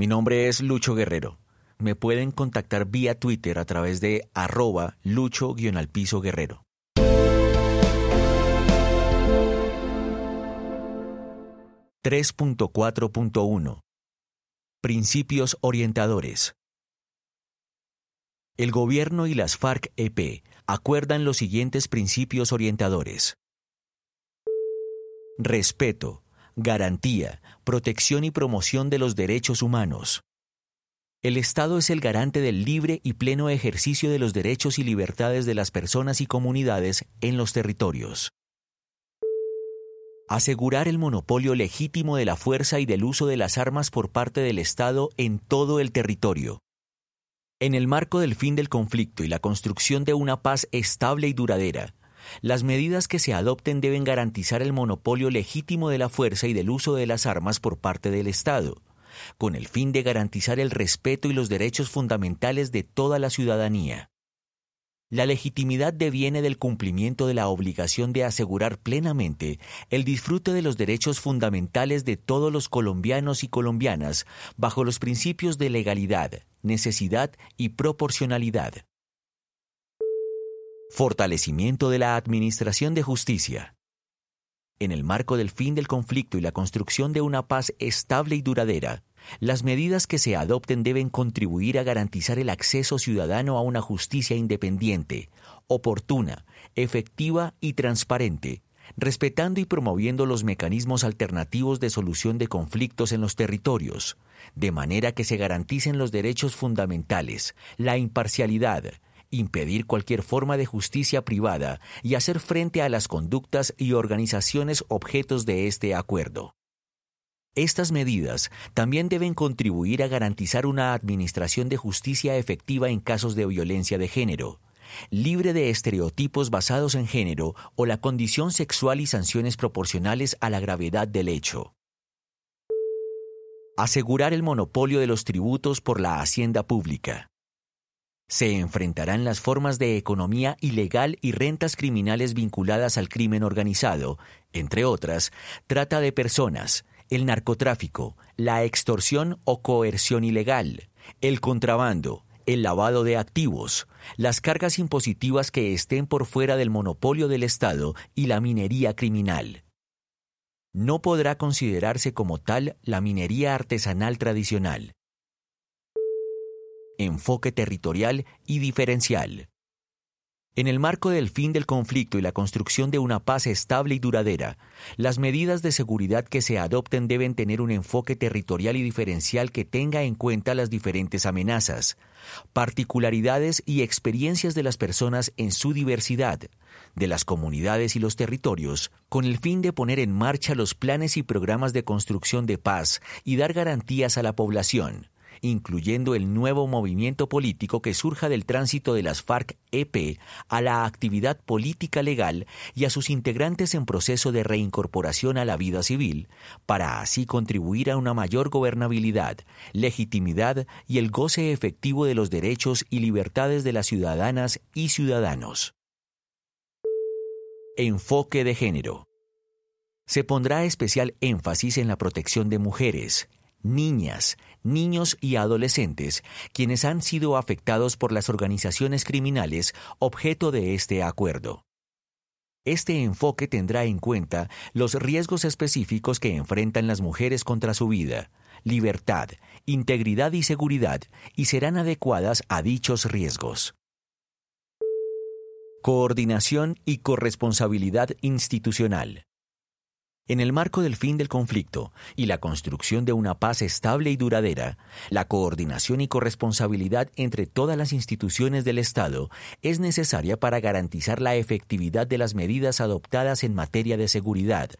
Mi nombre es Lucho Guerrero. Me pueden contactar vía Twitter a través de arroba lucho-al-piso guerrero. ...3.4.1... Principios orientadores. El gobierno y las FARC-EP acuerdan los siguientes principios orientadores. Respeto, garantía, protección y promoción de los derechos humanos. El Estado es el garante del libre y pleno ejercicio de los derechos y libertades de las personas y comunidades en los territorios. Asegurar el monopolio legítimo de la fuerza y del uso de las armas por parte del Estado en todo el territorio. En el marco del fin del conflicto y la construcción de una paz estable y duradera, las medidas que se adopten deben garantizar el monopolio legítimo de la fuerza y del uso de las armas por parte del Estado, con el fin de garantizar el respeto y los derechos fundamentales de toda la ciudadanía. La legitimidad deviene del cumplimiento de la obligación de asegurar plenamente el disfrute de los derechos fundamentales de todos los colombianos y colombianas bajo los principios de legalidad, necesidad y proporcionalidad. Fortalecimiento de la Administración de Justicia. En el marco del fin del conflicto y la construcción de una paz estable y duradera, las medidas que se adopten deben contribuir a garantizar el acceso ciudadano a una justicia independiente, oportuna, efectiva y transparente, respetando y promoviendo los mecanismos alternativos de solución de conflictos en los territorios, de manera que se garanticen los derechos fundamentales, la imparcialidad, impedir cualquier forma de justicia privada y hacer frente a las conductas y organizaciones objetos de este acuerdo. Estas medidas también deben contribuir a garantizar una administración de justicia efectiva en casos de violencia de género, libre de estereotipos basados en género o la condición sexual y sanciones proporcionales a la gravedad del hecho. Asegurar el monopolio de los tributos por la hacienda pública se enfrentarán las formas de economía ilegal y rentas criminales vinculadas al crimen organizado, entre otras, trata de personas, el narcotráfico, la extorsión o coerción ilegal, el contrabando, el lavado de activos, las cargas impositivas que estén por fuera del monopolio del Estado y la minería criminal. No podrá considerarse como tal la minería artesanal tradicional enfoque territorial y diferencial. En el marco del fin del conflicto y la construcción de una paz estable y duradera, las medidas de seguridad que se adopten deben tener un enfoque territorial y diferencial que tenga en cuenta las diferentes amenazas, particularidades y experiencias de las personas en su diversidad, de las comunidades y los territorios, con el fin de poner en marcha los planes y programas de construcción de paz y dar garantías a la población incluyendo el nuevo movimiento político que surja del tránsito de las FARC-EP a la actividad política legal y a sus integrantes en proceso de reincorporación a la vida civil, para así contribuir a una mayor gobernabilidad, legitimidad y el goce efectivo de los derechos y libertades de las ciudadanas y ciudadanos. Enfoque de género. Se pondrá especial énfasis en la protección de mujeres, niñas, niños y adolescentes, quienes han sido afectados por las organizaciones criminales objeto de este acuerdo. Este enfoque tendrá en cuenta los riesgos específicos que enfrentan las mujeres contra su vida, libertad, integridad y seguridad y serán adecuadas a dichos riesgos. Coordinación y corresponsabilidad institucional. En el marco del fin del conflicto y la construcción de una paz estable y duradera, la coordinación y corresponsabilidad entre todas las instituciones del Estado es necesaria para garantizar la efectividad de las medidas adoptadas en materia de seguridad,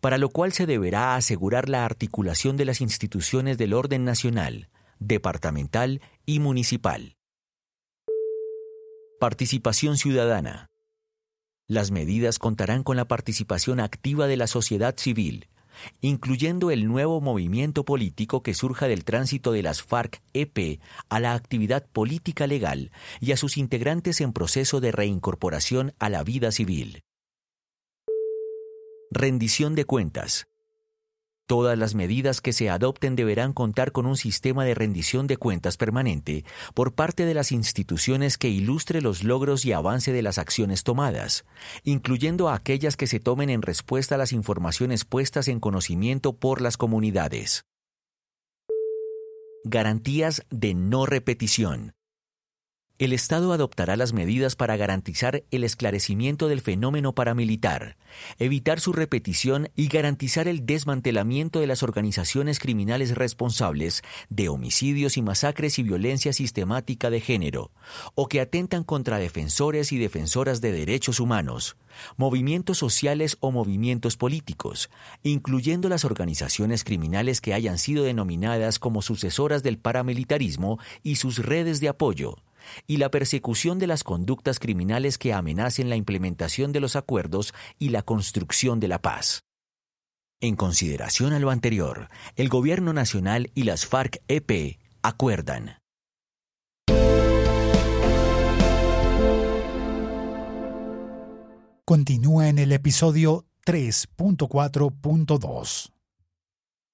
para lo cual se deberá asegurar la articulación de las instituciones del orden nacional, departamental y municipal. Participación ciudadana. Las medidas contarán con la participación activa de la sociedad civil, incluyendo el nuevo movimiento político que surja del tránsito de las FARC-EP a la actividad política legal y a sus integrantes en proceso de reincorporación a la vida civil. Rendición de cuentas. Todas las medidas que se adopten deberán contar con un sistema de rendición de cuentas permanente por parte de las instituciones que ilustre los logros y avance de las acciones tomadas, incluyendo aquellas que se tomen en respuesta a las informaciones puestas en conocimiento por las comunidades. Garantías de no repetición el Estado adoptará las medidas para garantizar el esclarecimiento del fenómeno paramilitar, evitar su repetición y garantizar el desmantelamiento de las organizaciones criminales responsables de homicidios y masacres y violencia sistemática de género, o que atentan contra defensores y defensoras de derechos humanos, movimientos sociales o movimientos políticos, incluyendo las organizaciones criminales que hayan sido denominadas como sucesoras del paramilitarismo y sus redes de apoyo, y la persecución de las conductas criminales que amenacen la implementación de los acuerdos y la construcción de la paz. En consideración a lo anterior, el Gobierno Nacional y las FARC-EP acuerdan. Continúa en el episodio 3.4.2.